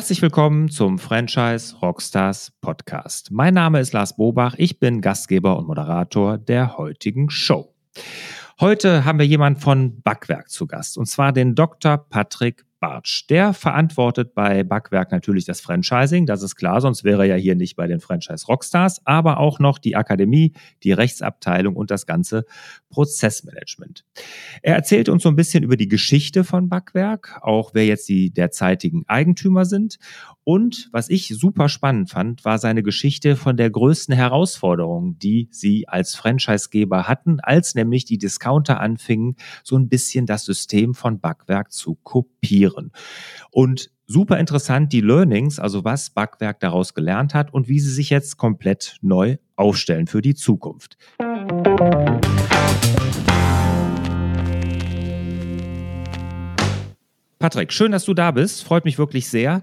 Herzlich willkommen zum Franchise Rockstars Podcast. Mein Name ist Lars Bobach, ich bin Gastgeber und Moderator der heutigen Show. Heute haben wir jemanden von Backwerk zu Gast, und zwar den Dr. Patrick Bartsch. Der verantwortet bei Backwerk natürlich das Franchising, das ist klar, sonst wäre er ja hier nicht bei den Franchise Rockstars, aber auch noch die Akademie, die Rechtsabteilung und das ganze Prozessmanagement. Er erzählt uns so ein bisschen über die Geschichte von Backwerk, auch wer jetzt die derzeitigen Eigentümer sind. Und was ich super spannend fand, war seine Geschichte von der größten Herausforderung, die sie als Franchisegeber hatten, als nämlich die Discounter anfingen, so ein bisschen das System von Backwerk zu kopieren. Und super interessant die Learnings, also was Backwerk daraus gelernt hat und wie sie sich jetzt komplett neu aufstellen für die Zukunft. Patrick, schön, dass du da bist. Freut mich wirklich sehr.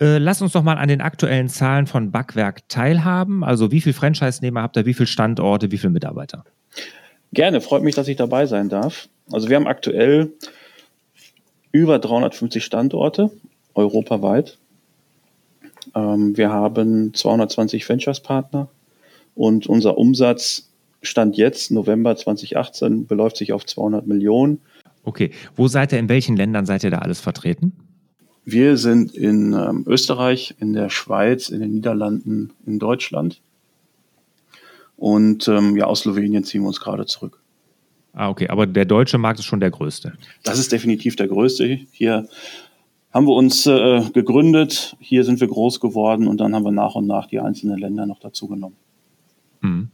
Äh, lass uns doch mal an den aktuellen Zahlen von Backwerk teilhaben. Also wie viele Franchise-Nehmer habt ihr, wie viele Standorte, wie viele Mitarbeiter? Gerne, freut mich, dass ich dabei sein darf. Also wir haben aktuell über 350 Standorte europaweit. Ähm, wir haben 220 Franchise-Partner und unser Umsatz Stand jetzt, November 2018, beläuft sich auf 200 Millionen. Okay, wo seid ihr, in welchen Ländern seid ihr da alles vertreten? Wir sind in ähm, Österreich, in der Schweiz, in den Niederlanden, in Deutschland. Und ähm, ja, aus Slowenien ziehen wir uns gerade zurück. Ah, okay, aber der deutsche Markt ist schon der größte. Das ist definitiv der größte. Hier haben wir uns äh, gegründet, hier sind wir groß geworden und dann haben wir nach und nach die einzelnen Länder noch dazu genommen. Mhm.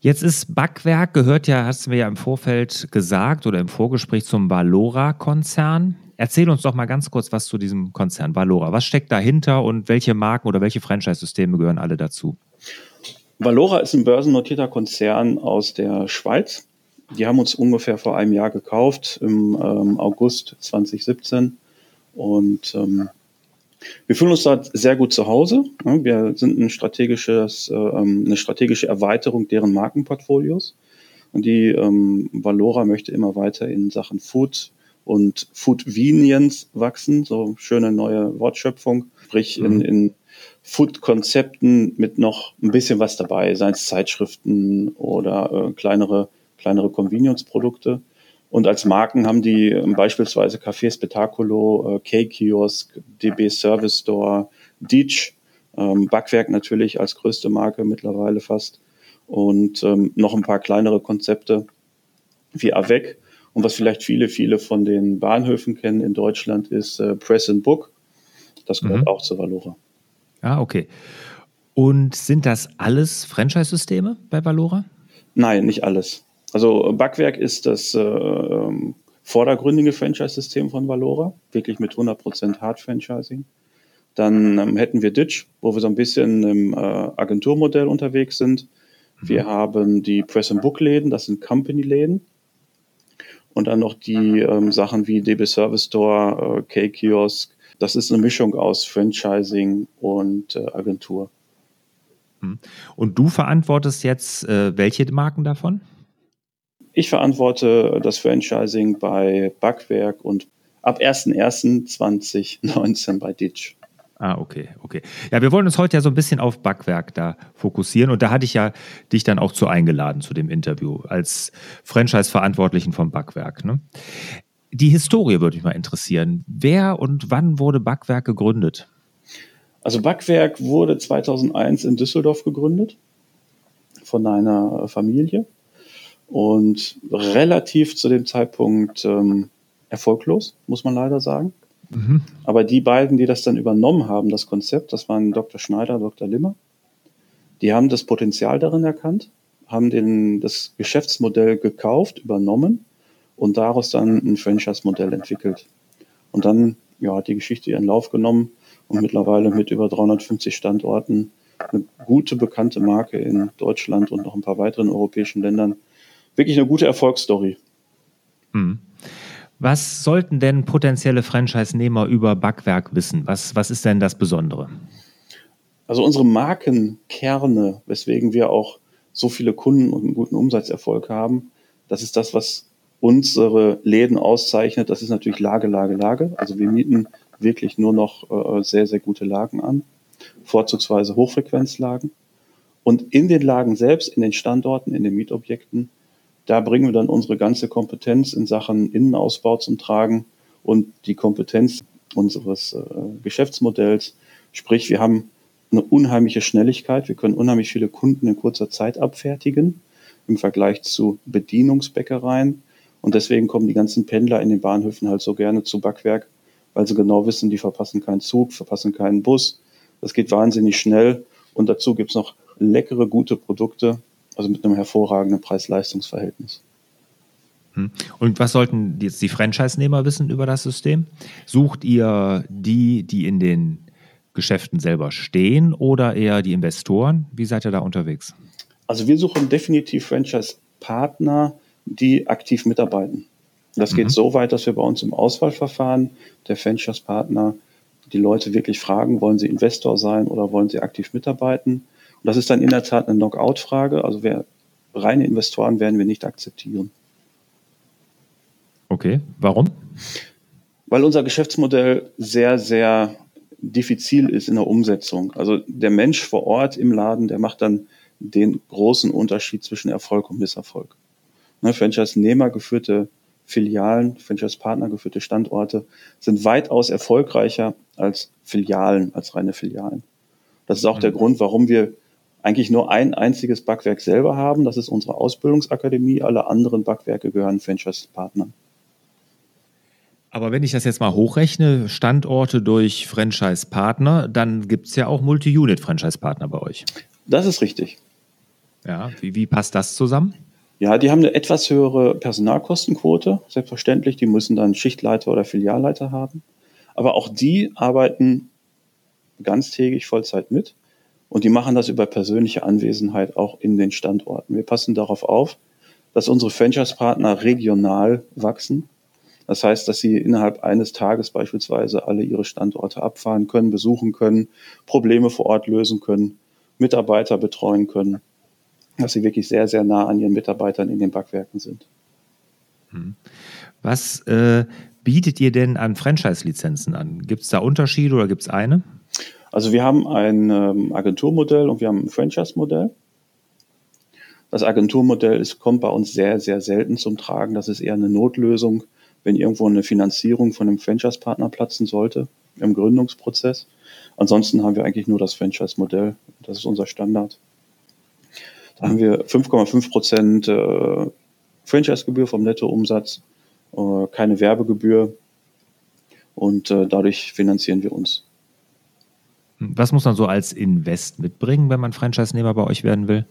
Jetzt ist Backwerk, gehört ja, hast du mir ja im Vorfeld gesagt oder im Vorgespräch zum Valora-Konzern. Erzähl uns doch mal ganz kurz was zu diesem Konzern Valora. Was steckt dahinter und welche Marken oder welche Franchise-Systeme gehören alle dazu? Valora ist ein börsennotierter Konzern aus der Schweiz. Die haben uns ungefähr vor einem Jahr gekauft, im ähm, August 2017. Und ähm, wir fühlen uns da sehr gut zu Hause. Wir sind ein strategisches, äh, ähm, eine strategische Erweiterung deren Markenportfolios. Und die ähm, Valora möchte immer weiter in Sachen Food und Foodvenience wachsen, so schöne neue Wortschöpfung, sprich in, mhm. in Food-Konzepten mit noch ein bisschen was dabei, seien es Zeitschriften oder äh, kleinere, kleinere Convenience-Produkte. Und als Marken haben die ähm, beispielsweise Café Spetaculo, äh, K-Kiosk, DB Service Store, Dietsch, ähm, Backwerk natürlich als größte Marke mittlerweile fast und ähm, noch ein paar kleinere Konzepte wie Avec. Und was vielleicht viele, viele von den Bahnhöfen kennen in Deutschland ist äh, Press and Book. Das gehört mhm. auch zu Valora. Ah, okay. Und sind das alles Franchise-Systeme bei Valora? Nein, nicht alles. Also Backwerk ist das äh, ähm, vordergründige Franchise-System von Valora, wirklich mit 100% Hard-Franchising. Dann ähm, hätten wir Ditch, wo wir so ein bisschen im äh, Agenturmodell unterwegs sind. Wir mhm. haben die Press-and-Book-Läden, das sind Company-Läden. Und dann noch die ähm, Sachen wie DB Service Store, äh, K-Kiosk. Das ist eine Mischung aus Franchising und äh, Agentur. Mhm. Und du verantwortest jetzt äh, welche Marken davon? Ich verantworte das Franchising bei Backwerk und ab 01.01.2019 bei Ditch. Ah, okay, okay. Ja, wir wollen uns heute ja so ein bisschen auf Backwerk da fokussieren und da hatte ich ja dich dann auch zu eingeladen zu dem Interview als Franchise-Verantwortlichen vom Backwerk. Ne? Die Historie würde mich mal interessieren. Wer und wann wurde Backwerk gegründet? Also Backwerk wurde 2001 in Düsseldorf gegründet von einer Familie und relativ zu dem Zeitpunkt ähm, erfolglos, muss man leider sagen. Mhm. Aber die beiden, die das dann übernommen haben, das Konzept, das waren Dr. Schneider, Dr. Limmer, die haben das Potenzial darin erkannt, haben den, das Geschäftsmodell gekauft, übernommen und daraus dann ein Franchise-Modell entwickelt. Und dann ja, hat die Geschichte ihren Lauf genommen und mittlerweile mit über 350 Standorten eine gute, bekannte Marke in Deutschland und noch ein paar weiteren europäischen Ländern wirklich eine gute Erfolgsstory. Mhm. Was sollten denn potenzielle Franchise-Nehmer über Backwerk wissen? Was, was ist denn das Besondere? Also unsere Markenkerne, weswegen wir auch so viele Kunden und einen guten Umsatzerfolg haben, das ist das, was unsere Läden auszeichnet. Das ist natürlich Lage, Lage, Lage. Also wir mieten wirklich nur noch äh, sehr, sehr gute Lagen an, vorzugsweise Hochfrequenzlagen. Und in den Lagen selbst, in den Standorten, in den Mietobjekten, da bringen wir dann unsere ganze Kompetenz in Sachen Innenausbau zum Tragen und die Kompetenz unseres äh, Geschäftsmodells. Sprich, wir haben eine unheimliche Schnelligkeit. Wir können unheimlich viele Kunden in kurzer Zeit abfertigen im Vergleich zu Bedienungsbäckereien. Und deswegen kommen die ganzen Pendler in den Bahnhöfen halt so gerne zu Backwerk, weil sie genau wissen, die verpassen keinen Zug, verpassen keinen Bus. Das geht wahnsinnig schnell. Und dazu gibt's noch leckere, gute Produkte, also mit einem hervorragenden Preis-Leistungs-Verhältnis. Hm. Und was sollten jetzt die Franchise-Nehmer wissen über das System? Sucht ihr die, die in den Geschäften selber stehen oder eher die Investoren? Wie seid ihr da unterwegs? Also wir suchen definitiv Franchise-Partner, die aktiv mitarbeiten. Das mhm. geht so weit, dass wir bei uns im Auswahlverfahren der Franchise-Partner die Leute wirklich fragen, wollen sie Investor sein oder wollen sie aktiv mitarbeiten? Das ist dann in der Tat eine Knockout-Frage. Also wer, reine Investoren werden wir nicht akzeptieren. Okay, warum? Weil unser Geschäftsmodell sehr, sehr diffizil ist in der Umsetzung. Also der Mensch vor Ort im Laden, der macht dann den großen Unterschied zwischen Erfolg und Misserfolg. Ne, Franchise-Nehmer geführte Filialen, Franchise-Partner geführte Standorte sind weitaus erfolgreicher als Filialen, als reine Filialen. Das ist auch mhm. der Grund, warum wir eigentlich nur ein einziges Backwerk selber haben. Das ist unsere Ausbildungsakademie. Alle anderen Backwerke gehören Franchise-Partnern. Aber wenn ich das jetzt mal hochrechne, Standorte durch Franchise-Partner, dann gibt es ja auch Multi-Unit-Franchise-Partner bei euch. Das ist richtig. Ja, wie, wie passt das zusammen? Ja, die haben eine etwas höhere Personalkostenquote, selbstverständlich. Die müssen dann Schichtleiter oder Filialleiter haben. Aber auch die arbeiten ganztägig Vollzeit mit. Und die machen das über persönliche Anwesenheit auch in den Standorten. Wir passen darauf auf, dass unsere Franchise-Partner regional wachsen das heißt, dass sie innerhalb eines Tages beispielsweise alle ihre Standorte abfahren können, besuchen können, Probleme vor Ort lösen können, Mitarbeiter betreuen können, dass sie wirklich sehr, sehr nah an ihren Mitarbeitern in den Backwerken sind. Hm. Was äh, bietet ihr denn an Franchise-Lizenzen an? Gibt es da Unterschiede oder gibt es eine? Also wir haben ein ähm, Agenturmodell und wir haben ein Franchise-Modell. Das Agenturmodell ist, kommt bei uns sehr, sehr selten zum Tragen. Das ist eher eine Notlösung wenn irgendwo eine Finanzierung von einem Franchise-Partner platzen sollte im Gründungsprozess. Ansonsten haben wir eigentlich nur das Franchise-Modell. Das ist unser Standard. Da haben wir 5,5 Prozent äh, Franchise-Gebühr vom Nettoumsatz, äh, keine Werbegebühr und äh, dadurch finanzieren wir uns. Was muss man so als Invest mitbringen, wenn man Franchise-Nehmer bei euch werden will?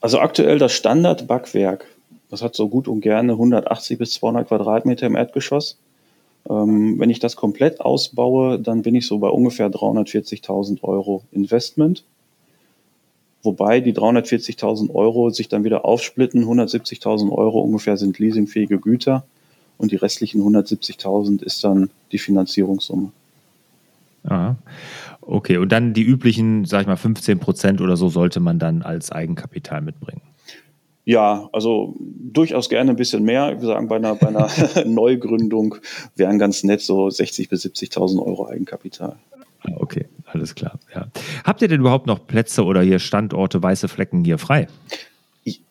Also aktuell das Standard-Backwerk das hat so gut und gerne 180 bis 200 Quadratmeter im Erdgeschoss. Ähm, wenn ich das komplett ausbaue, dann bin ich so bei ungefähr 340.000 Euro Investment. Wobei die 340.000 Euro sich dann wieder aufsplitten. 170.000 Euro ungefähr sind leasingfähige Güter und die restlichen 170.000 ist dann die Finanzierungssumme. Aha. Okay, und dann die üblichen, sag ich mal, 15 Prozent oder so sollte man dann als Eigenkapital mitbringen. Ja, also durchaus gerne ein bisschen mehr. Wir sagen, bei einer, bei einer Neugründung wären ganz nett so 60.000 bis 70.000 Euro Eigenkapital. Ah, okay, alles klar. Ja. Habt ihr denn überhaupt noch Plätze oder hier Standorte, weiße Flecken hier frei?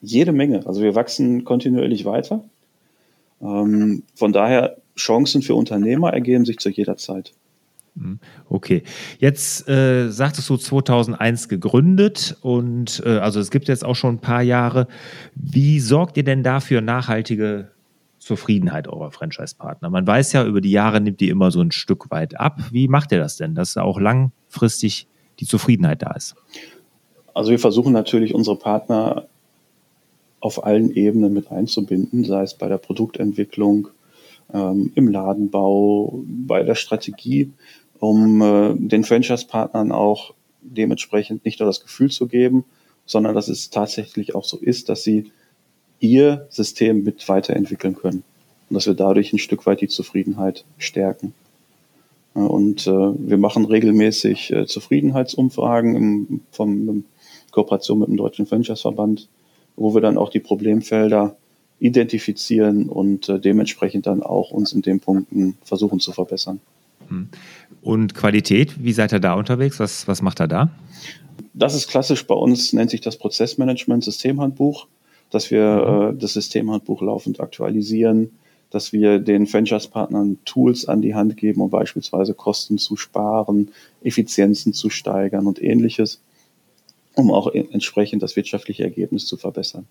Jede Menge. Also wir wachsen kontinuierlich weiter. Ähm, von daher Chancen für Unternehmer ergeben sich zu jeder Zeit. Hm, okay, jetzt äh, sagtest du 2001 gegründet und äh, also es gibt jetzt auch schon ein paar Jahre. Wie sorgt ihr denn dafür nachhaltige Zufriedenheit eurer Franchise-Partner? Man weiß ja, über die Jahre nimmt die immer so ein Stück weit ab. Wie macht ihr das denn, dass auch langfristig die Zufriedenheit da ist? Also wir versuchen natürlich unsere Partner auf allen Ebenen mit einzubinden, sei es bei der Produktentwicklung, ähm, im Ladenbau, bei der Strategie um äh, den Franchise-Partnern auch dementsprechend nicht nur das Gefühl zu geben, sondern dass es tatsächlich auch so ist, dass sie ihr System mit weiterentwickeln können und dass wir dadurch ein Stück weit die Zufriedenheit stärken. Und äh, wir machen regelmäßig äh, Zufriedenheitsumfragen im, vom, in Kooperation mit dem Deutschen Franchise-Verband, wo wir dann auch die Problemfelder identifizieren und äh, dementsprechend dann auch uns in den Punkten versuchen zu verbessern. Hm. Und Qualität, wie seid ihr da unterwegs? Was, was macht er da? Das ist klassisch bei uns, nennt sich das Prozessmanagement Systemhandbuch, dass wir mhm. äh, das Systemhandbuch laufend aktualisieren, dass wir den Franchise-Partnern Tools an die Hand geben, um beispielsweise Kosten zu sparen, Effizienzen zu steigern und ähnliches, um auch entsprechend das wirtschaftliche Ergebnis zu verbessern.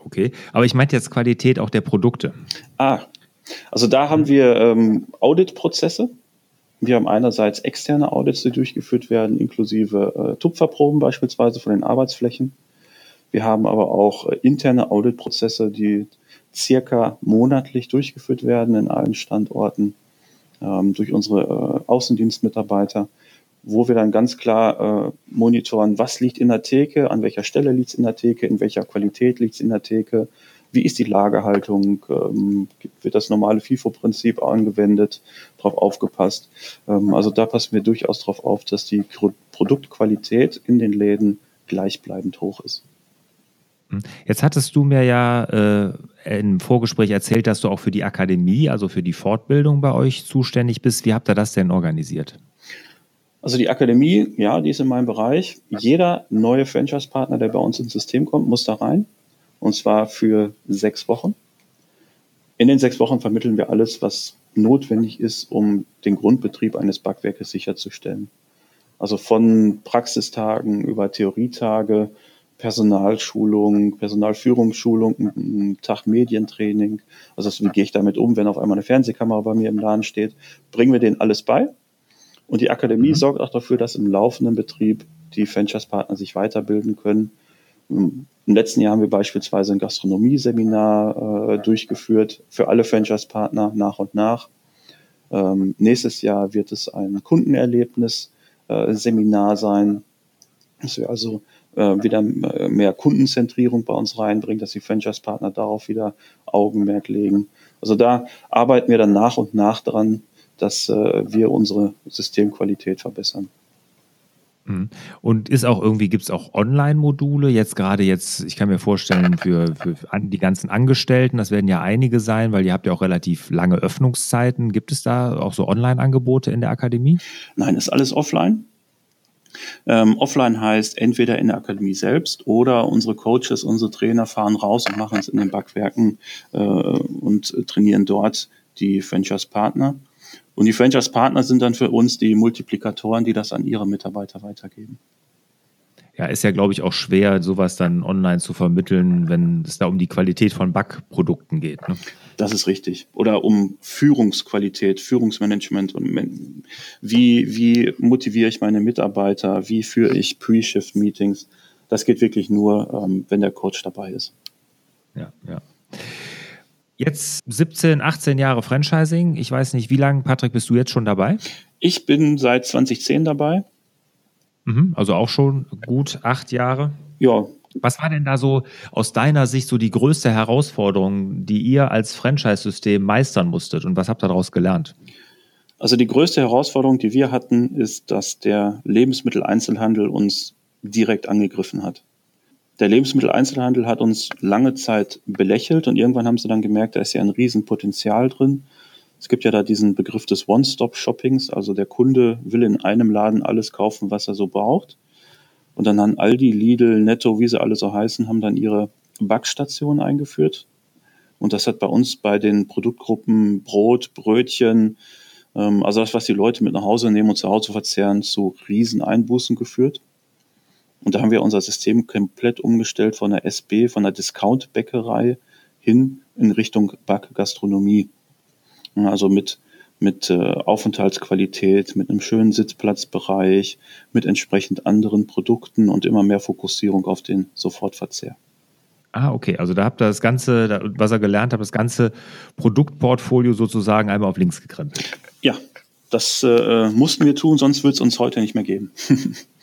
Okay, aber ich meinte jetzt Qualität auch der Produkte. Ah, also da haben wir ähm, Audit-Prozesse. Wir haben einerseits externe Audits, die durchgeführt werden, inklusive äh, Tupferproben beispielsweise von den Arbeitsflächen. Wir haben aber auch äh, interne Audit-Prozesse, die circa monatlich durchgeführt werden in allen Standorten ähm, durch unsere äh, Außendienstmitarbeiter, wo wir dann ganz klar äh, monitoren, was liegt in der Theke, an welcher Stelle liegt es in der Theke, in welcher Qualität liegt es in der Theke, wie ist die Lagerhaltung, ähm, wird das normale FIFO-Prinzip angewendet, darauf aufgepasst. Ähm, also da passen wir durchaus darauf auf, dass die Produktqualität in den Läden gleichbleibend hoch ist. Hm. Jetzt hattest du mir ja äh, im Vorgespräch erzählt, dass du auch für die Akademie, also für die Fortbildung bei euch zuständig bist. Wie habt ihr das denn organisiert? Also die Akademie, ja, die ist in meinem Bereich. Jeder neue Franchise-Partner, der bei uns ins System kommt, muss da rein. Und zwar für sechs Wochen. In den sechs Wochen vermitteln wir alles, was notwendig ist, um den Grundbetrieb eines Backwerkes sicherzustellen. Also von Praxistagen über Theorietage, Personalschulung, Personalführungsschulung, einen Tag Medientraining. Also wie gehe ich damit um, wenn auf einmal eine Fernsehkamera bei mir im Laden steht? Bringen wir denen alles bei. Und die Akademie mhm. sorgt auch dafür, dass im laufenden Betrieb die Franchise-Partner sich weiterbilden können. Im letzten Jahr haben wir beispielsweise ein Gastronomie-Seminar äh, durchgeführt für alle Franchise-Partner nach und nach. Ähm, nächstes Jahr wird es ein Kundenerlebnis-Seminar äh, sein, dass wir also äh, wieder äh, mehr Kundenzentrierung bei uns reinbringen, dass die Franchise-Partner darauf wieder Augenmerk legen. Also da arbeiten wir dann nach und nach dran, dass äh, wir unsere Systemqualität verbessern. Mhm. Und ist auch irgendwie, gibt es auch Online-Module, jetzt gerade jetzt, ich kann mir vorstellen, für, für die ganzen Angestellten, das werden ja einige sein, weil ihr habt ja auch relativ lange Öffnungszeiten. Gibt es da auch so Online-Angebote in der Akademie? Nein, ist alles offline. Ähm, offline heißt entweder in der Akademie selbst oder unsere Coaches, unsere Trainer fahren raus und machen es in den Backwerken äh, und trainieren dort die Franchise-Partner. Und die Franchise-Partner sind dann für uns die Multiplikatoren, die das an ihre Mitarbeiter weitergeben. Ja, ist ja, glaube ich, auch schwer, sowas dann online zu vermitteln, wenn es da um die Qualität von Backprodukten geht. Ne? Das ist richtig. Oder um Führungsqualität, Führungsmanagement und wie, wie motiviere ich meine Mitarbeiter, wie führe ich Pre-Shift-Meetings. Das geht wirklich nur, ähm, wenn der Coach dabei ist. Ja, ja. Jetzt 17, 18 Jahre Franchising. Ich weiß nicht, wie lange, Patrick, bist du jetzt schon dabei? Ich bin seit 2010 dabei. Mhm, also auch schon gut acht Jahre. Ja. Was war denn da so aus deiner Sicht so die größte Herausforderung, die ihr als Franchise-System meistern musstet und was habt ihr daraus gelernt? Also die größte Herausforderung, die wir hatten, ist, dass der Lebensmitteleinzelhandel uns direkt angegriffen hat der Lebensmitteleinzelhandel hat uns lange Zeit belächelt und irgendwann haben sie dann gemerkt, da ist ja ein Riesenpotenzial drin. Es gibt ja da diesen Begriff des One-Stop-Shoppings, also der Kunde will in einem Laden alles kaufen, was er so braucht. Und dann haben Aldi, Lidl, Netto, wie sie alle so heißen, haben dann ihre Backstation eingeführt. Und das hat bei uns bei den Produktgruppen Brot, Brötchen, ähm, also das, was die Leute mit nach Hause nehmen und zu Hause verzehren, zu Rieseneinbußen geführt. Und da haben wir unser System komplett umgestellt von der SB, von der Discount-Bäckerei hin in Richtung Backgastronomie. Also mit, mit äh, Aufenthaltsqualität, mit einem schönen Sitzplatzbereich, mit entsprechend anderen Produkten und immer mehr Fokussierung auf den Sofortverzehr. Ah, okay. Also da habt ihr das ganze, was ihr gelernt habt, das ganze Produktportfolio sozusagen einmal auf links gekrempelt. Ja, das äh, mussten wir tun, sonst wird es uns heute nicht mehr geben.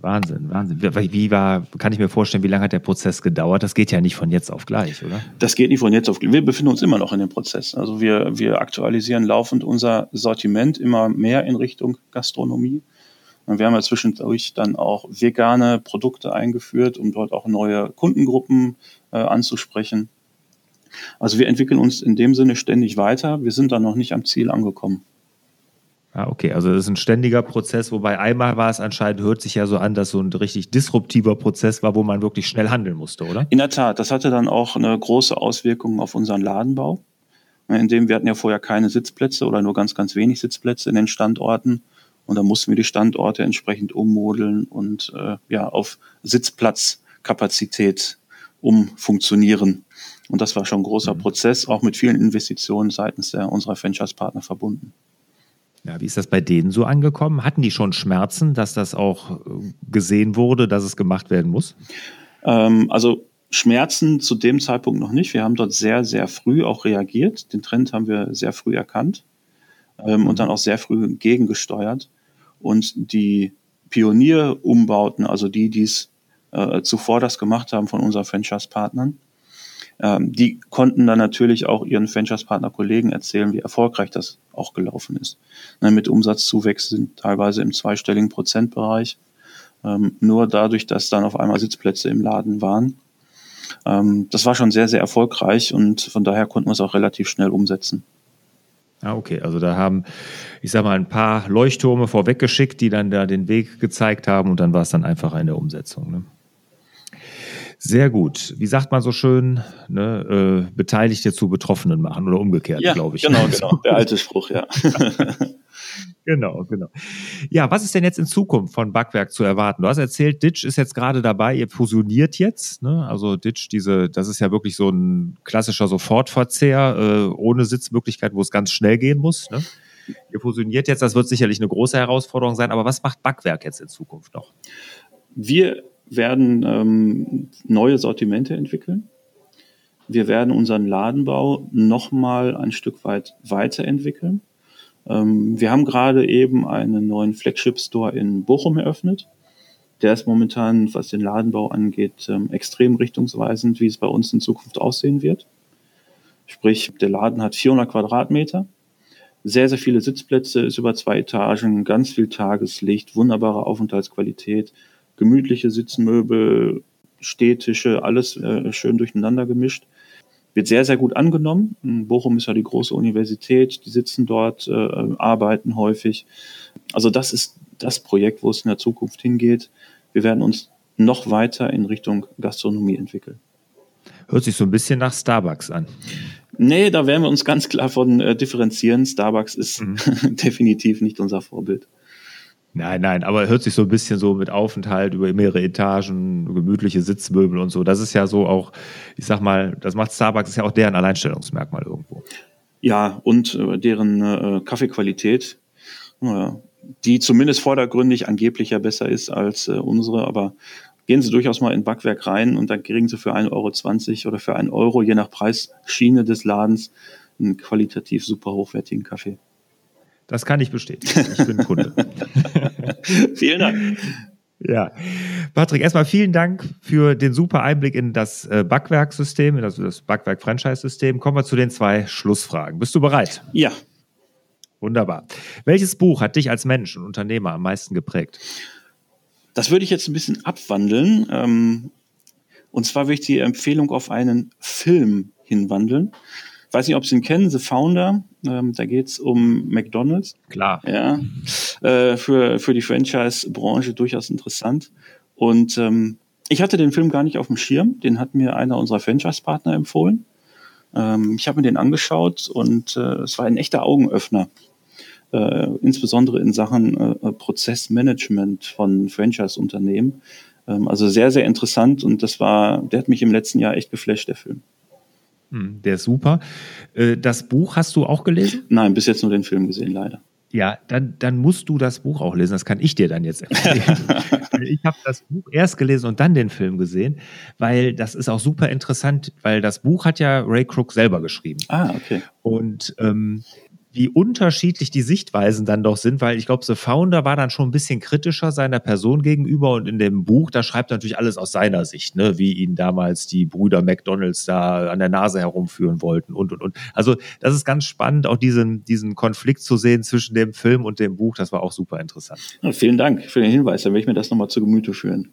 Wahnsinn, Wahnsinn. Wie war, kann ich mir vorstellen, wie lange hat der Prozess gedauert? Das geht ja nicht von jetzt auf gleich, oder? Das geht nicht von jetzt auf gleich. Wir befinden uns immer noch in dem Prozess. Also wir, wir aktualisieren laufend unser Sortiment immer mehr in Richtung Gastronomie. Und wir haben ja zwischendurch dann auch vegane Produkte eingeführt, um dort auch neue Kundengruppen äh, anzusprechen. Also wir entwickeln uns in dem Sinne ständig weiter. Wir sind da noch nicht am Ziel angekommen. Ah, okay, also das ist ein ständiger Prozess, wobei einmal war es anscheinend, hört sich ja so an, dass so ein richtig disruptiver Prozess war, wo man wirklich schnell handeln musste, oder? In der Tat, das hatte dann auch eine große Auswirkung auf unseren Ladenbau, in dem wir hatten ja vorher keine Sitzplätze oder nur ganz, ganz wenig Sitzplätze in den Standorten und da mussten wir die Standorte entsprechend ummodeln und äh, ja auf Sitzplatzkapazität umfunktionieren. Und das war schon ein großer mhm. Prozess, auch mit vielen Investitionen seitens der, unserer Franchise-Partner verbunden. Ja, wie ist das bei denen so angekommen? Hatten die schon Schmerzen, dass das auch äh, gesehen wurde, dass es gemacht werden muss? Ähm, also Schmerzen zu dem Zeitpunkt noch nicht. Wir haben dort sehr, sehr früh auch reagiert. Den Trend haben wir sehr früh erkannt ähm, und dann auch sehr früh gegengesteuert. Und die Pionierumbauten, also die, die es äh, zuvor das gemacht haben von unseren Franchise-Partnern, ähm, die konnten dann natürlich auch ihren Franchise-Partner-Kollegen erzählen, wie erfolgreich das auch gelaufen ist. Ne, mit Umsatzzuwächsen teilweise im zweistelligen Prozentbereich. Ähm, nur dadurch, dass dann auf einmal Sitzplätze im Laden waren. Ähm, das war schon sehr, sehr erfolgreich und von daher konnten wir es auch relativ schnell umsetzen. Ah, okay. Also da haben, ich sag mal, ein paar Leuchttürme vorweggeschickt, die dann da den Weg gezeigt haben und dann war es dann einfach eine Umsetzung. Ne? Sehr gut. Wie sagt man so schön, ne, äh, Beteiligte zu Betroffenen machen oder umgekehrt, ja, glaube ich. Genau, genau. Der alte Spruch, ja. genau, genau. Ja, was ist denn jetzt in Zukunft von Backwerk zu erwarten? Du hast erzählt, Ditch ist jetzt gerade dabei, ihr fusioniert jetzt. Ne? Also Ditch, diese, das ist ja wirklich so ein klassischer Sofortverzehr äh, ohne Sitzmöglichkeit, wo es ganz schnell gehen muss. Ne? Ihr fusioniert jetzt, das wird sicherlich eine große Herausforderung sein, aber was macht Backwerk jetzt in Zukunft noch? Wir werden ähm, neue Sortimente entwickeln. Wir werden unseren Ladenbau nochmal ein Stück weit weiterentwickeln. Ähm, wir haben gerade eben einen neuen Flagship-Store in Bochum eröffnet. Der ist momentan, was den Ladenbau angeht, ähm, extrem richtungsweisend, wie es bei uns in Zukunft aussehen wird. Sprich, der Laden hat 400 Quadratmeter, sehr, sehr viele Sitzplätze, ist über zwei Etagen, ganz viel Tageslicht, wunderbare Aufenthaltsqualität, gemütliche Sitzmöbel, Stehtische, alles äh, schön durcheinander gemischt. Wird sehr, sehr gut angenommen. Bochum ist ja die große Universität, die sitzen dort, äh, arbeiten häufig. Also das ist das Projekt, wo es in der Zukunft hingeht. Wir werden uns noch weiter in Richtung Gastronomie entwickeln. Hört sich so ein bisschen nach Starbucks an. Nee, da werden wir uns ganz klar von äh, differenzieren. Starbucks ist mhm. definitiv nicht unser Vorbild. Nein, nein, aber hört sich so ein bisschen so mit Aufenthalt über mehrere Etagen, gemütliche Sitzmöbel und so. Das ist ja so auch, ich sag mal, das macht Starbucks, ist ja auch deren Alleinstellungsmerkmal irgendwo. Ja, und äh, deren äh, Kaffeequalität, äh, die zumindest vordergründig angeblich ja besser ist als äh, unsere, aber gehen Sie durchaus mal in Backwerk rein und dann kriegen Sie für 1,20 Euro oder für 1 Euro, je nach Preisschiene des Ladens, einen qualitativ super hochwertigen Kaffee. Das kann ich bestätigen. Ich bin Kunde. vielen Dank. Ja, Patrick, erstmal vielen Dank für den super Einblick in das äh, Backwerksystem, in das Backwerk-Franchise-System. Kommen wir zu den zwei Schlussfragen. Bist du bereit? Ja. Wunderbar. Welches Buch hat dich als Mensch und Unternehmer am meisten geprägt? Das würde ich jetzt ein bisschen abwandeln. Ähm, und zwar würde ich die Empfehlung auf einen Film hinwandeln. Weiß nicht, ob Sie ihn kennen, The Founder. Ähm, da geht es um McDonalds. Klar. Ja. Äh, für, für die Franchise-Branche durchaus interessant. Und ähm, ich hatte den Film gar nicht auf dem Schirm. Den hat mir einer unserer Franchise-Partner empfohlen. Ähm, ich habe mir den angeschaut und äh, es war ein echter Augenöffner. Äh, insbesondere in Sachen äh, Prozessmanagement von Franchise-Unternehmen. Ähm, also sehr, sehr interessant und das war, der hat mich im letzten Jahr echt geflasht, der Film. Hm, der ist super. Äh, das Buch hast du auch gelesen? Nein, bis jetzt nur den Film gesehen, leider. Ja, dann, dann musst du das Buch auch lesen. Das kann ich dir dann jetzt empfehlen. ich habe das Buch erst gelesen und dann den Film gesehen, weil das ist auch super interessant, weil das Buch hat ja Ray Crook selber geschrieben. Ah, okay. Und ähm, wie unterschiedlich die Sichtweisen dann doch sind, weil ich glaube, The Founder war dann schon ein bisschen kritischer seiner Person gegenüber und in dem Buch, da schreibt er natürlich alles aus seiner Sicht, ne, wie ihn damals die Brüder McDonalds da an der Nase herumführen wollten und und und. Also das ist ganz spannend, auch diesen, diesen Konflikt zu sehen zwischen dem Film und dem Buch, das war auch super interessant. Ja, vielen Dank für den Hinweis, dann werde ich mir das nochmal zu Gemüte führen.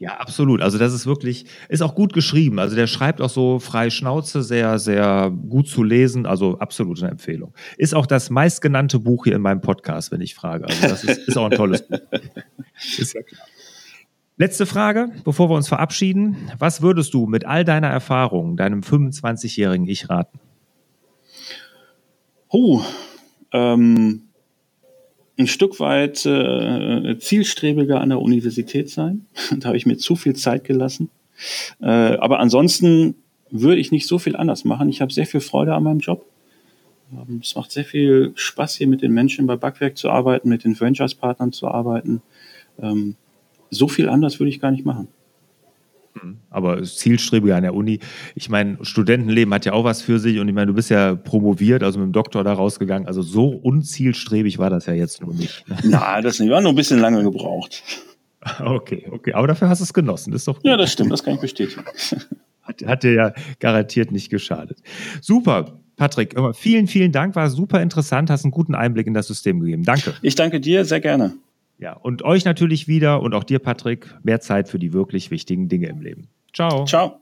Ja, absolut. Also das ist wirklich, ist auch gut geschrieben. Also der schreibt auch so frei Schnauze, sehr, sehr gut zu lesen. Also absolut eine Empfehlung. Ist auch das meistgenannte Buch hier in meinem Podcast, wenn ich frage. Also das ist, ist auch ein tolles Buch. Ist ja klar. Letzte Frage, bevor wir uns verabschieden. Was würdest du mit all deiner Erfahrung deinem 25-jährigen Ich raten? Oh, ähm, ein Stück weit äh, zielstrebiger an der Universität sein. da habe ich mir zu viel Zeit gelassen. Äh, aber ansonsten würde ich nicht so viel anders machen. Ich habe sehr viel Freude an meinem Job. Ähm, es macht sehr viel Spaß, hier mit den Menschen bei Backwerk zu arbeiten, mit den Franchise-Partnern zu arbeiten. Ähm, so viel anders würde ich gar nicht machen. Mhm. Aber zielstrebiger an der Uni. Ich meine, Studentenleben hat ja auch was für sich und ich meine, du bist ja promoviert, also mit dem Doktor da rausgegangen. Also so unzielstrebig war das ja jetzt nur nicht. Na, das nicht. war nur ein bisschen lange gebraucht. Okay, okay. Aber dafür hast du es genossen. Das ist doch gut. Ja, das stimmt. Das kann ich bestätigen. Hat, hat dir ja garantiert nicht geschadet. Super. Patrick, vielen, vielen Dank. War super interessant. Hast einen guten Einblick in das System gegeben. Danke. Ich danke dir sehr gerne. Ja, und euch natürlich wieder und auch dir, Patrick, mehr Zeit für die wirklich wichtigen Dinge im Leben. Ciao. Ciao.